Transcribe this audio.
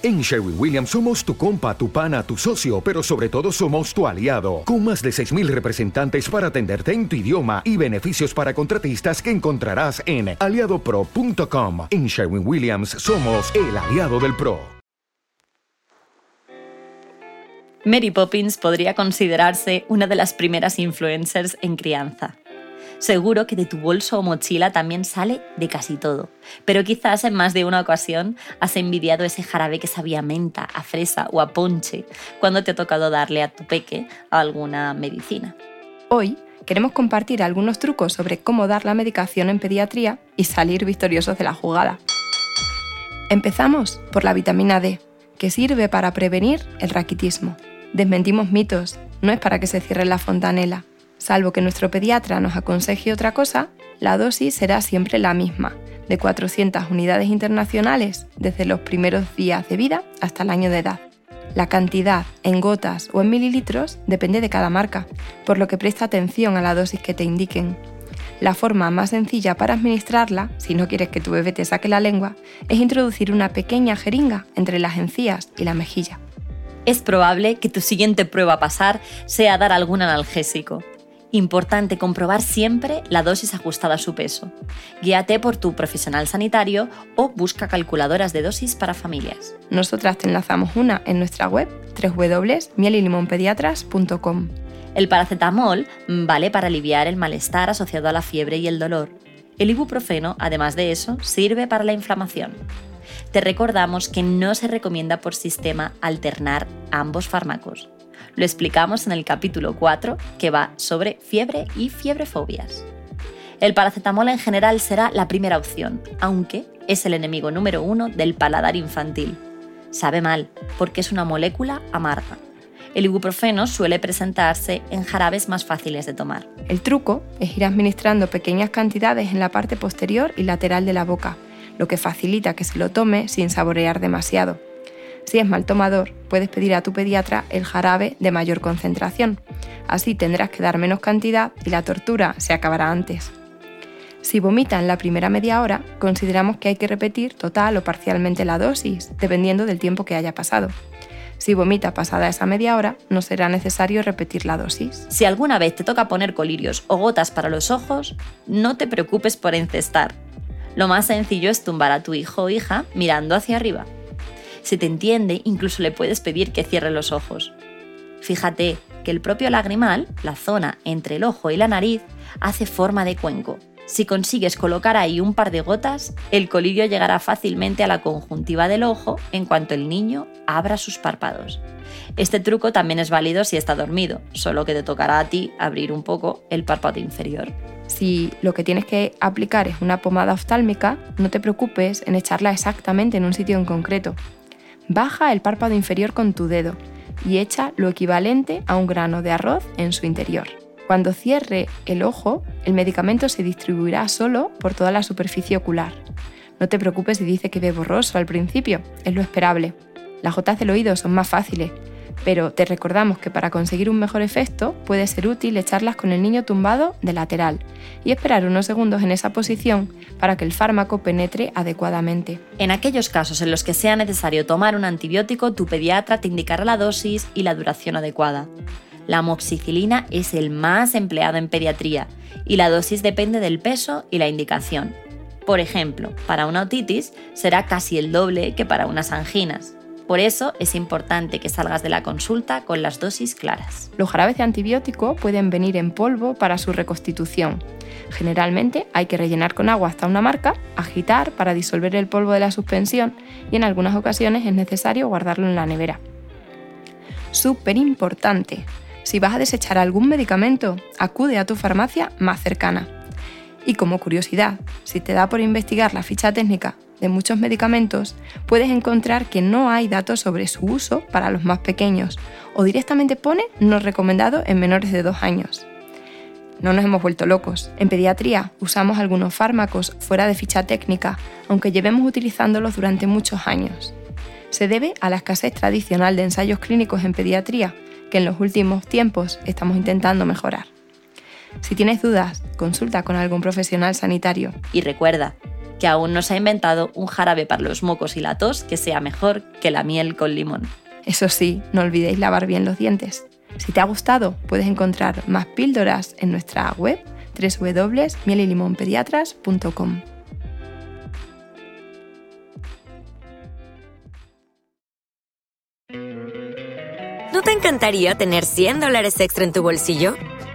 En Sherwin Williams somos tu compa, tu pana, tu socio, pero sobre todo somos tu aliado, con más de 6.000 representantes para atenderte en tu idioma y beneficios para contratistas que encontrarás en aliadopro.com. En Sherwin Williams somos el aliado del PRO. Mary Poppins podría considerarse una de las primeras influencers en crianza. Seguro que de tu bolso o mochila también sale de casi todo, pero quizás en más de una ocasión has envidiado ese jarabe que sabía menta, a fresa o a ponche cuando te ha tocado darle a tu peque alguna medicina. Hoy queremos compartir algunos trucos sobre cómo dar la medicación en pediatría y salir victoriosos de la jugada. Empezamos por la vitamina D, que sirve para prevenir el raquitismo. Desmentimos mitos, no es para que se cierre la fontanela. Salvo que nuestro pediatra nos aconseje otra cosa, la dosis será siempre la misma, de 400 unidades internacionales desde los primeros días de vida hasta el año de edad. La cantidad en gotas o en mililitros depende de cada marca, por lo que presta atención a la dosis que te indiquen. La forma más sencilla para administrarla, si no quieres que tu bebé te saque la lengua, es introducir una pequeña jeringa entre las encías y la mejilla. Es probable que tu siguiente prueba a pasar sea dar algún analgésico. Importante comprobar siempre la dosis ajustada a su peso. Guíate por tu profesional sanitario o busca calculadoras de dosis para familias. Nosotras te enlazamos una en nuestra web www.mielilimonpediatras.com. El paracetamol vale para aliviar el malestar asociado a la fiebre y el dolor. El ibuprofeno, además de eso, sirve para la inflamación. Te recordamos que no se recomienda por sistema alternar ambos fármacos. Lo explicamos en el capítulo 4, que va sobre fiebre y fiebrefobias. El paracetamol en general será la primera opción, aunque es el enemigo número uno del paladar infantil. Sabe mal, porque es una molécula amarga. El ibuprofeno suele presentarse en jarabes más fáciles de tomar. El truco es ir administrando pequeñas cantidades en la parte posterior y lateral de la boca, lo que facilita que se lo tome sin saborear demasiado. Si es mal tomador, puedes pedir a tu pediatra el jarabe de mayor concentración. Así tendrás que dar menos cantidad y la tortura se acabará antes. Si vomita en la primera media hora, consideramos que hay que repetir total o parcialmente la dosis, dependiendo del tiempo que haya pasado. Si vomita pasada esa media hora, no será necesario repetir la dosis. Si alguna vez te toca poner colirios o gotas para los ojos, no te preocupes por encestar. Lo más sencillo es tumbar a tu hijo o hija mirando hacia arriba. Si te entiende, incluso le puedes pedir que cierre los ojos. Fíjate que el propio lagrimal, la zona entre el ojo y la nariz, hace forma de cuenco. Si consigues colocar ahí un par de gotas, el colirio llegará fácilmente a la conjuntiva del ojo en cuanto el niño abra sus párpados. Este truco también es válido si está dormido, solo que te tocará a ti abrir un poco el párpado inferior. Si lo que tienes que aplicar es una pomada oftálmica, no te preocupes en echarla exactamente en un sitio en concreto. Baja el párpado inferior con tu dedo y echa lo equivalente a un grano de arroz en su interior. Cuando cierre el ojo, el medicamento se distribuirá solo por toda la superficie ocular. No te preocupes si dice que ve borroso al principio, es lo esperable. Las gotas del oído son más fáciles, pero te recordamos que para conseguir un mejor efecto puede ser útil echarlas con el niño tumbado de lateral y esperar unos segundos en esa posición para que el fármaco penetre adecuadamente. En aquellos casos en los que sea necesario tomar un antibiótico, tu pediatra te indicará la dosis y la duración adecuada. La amoxicilina es el más empleado en pediatría y la dosis depende del peso y la indicación. Por ejemplo, para una otitis será casi el doble que para unas anginas. Por eso es importante que salgas de la consulta con las dosis claras. Los jarabes de antibiótico pueden venir en polvo para su reconstitución. Generalmente hay que rellenar con agua hasta una marca, agitar para disolver el polvo de la suspensión y en algunas ocasiones es necesario guardarlo en la nevera. Súper importante. Si vas a desechar algún medicamento, acude a tu farmacia más cercana. Y como curiosidad, si te da por investigar la ficha técnica de muchos medicamentos, puedes encontrar que no hay datos sobre su uso para los más pequeños o directamente pone no recomendado en menores de 2 años. No nos hemos vuelto locos. En pediatría usamos algunos fármacos fuera de ficha técnica, aunque llevemos utilizándolos durante muchos años. Se debe a la escasez tradicional de ensayos clínicos en pediatría, que en los últimos tiempos estamos intentando mejorar. Si tienes dudas, consulta con algún profesional sanitario. Y recuerda, que aún no se ha inventado un jarabe para los mocos y la tos que sea mejor que la miel con limón. Eso sí, no olvidéis lavar bien los dientes. Si te ha gustado, puedes encontrar más píldoras en nuestra web www.mielilimonpediatras.com. ¿No te encantaría tener 100 dólares extra en tu bolsillo?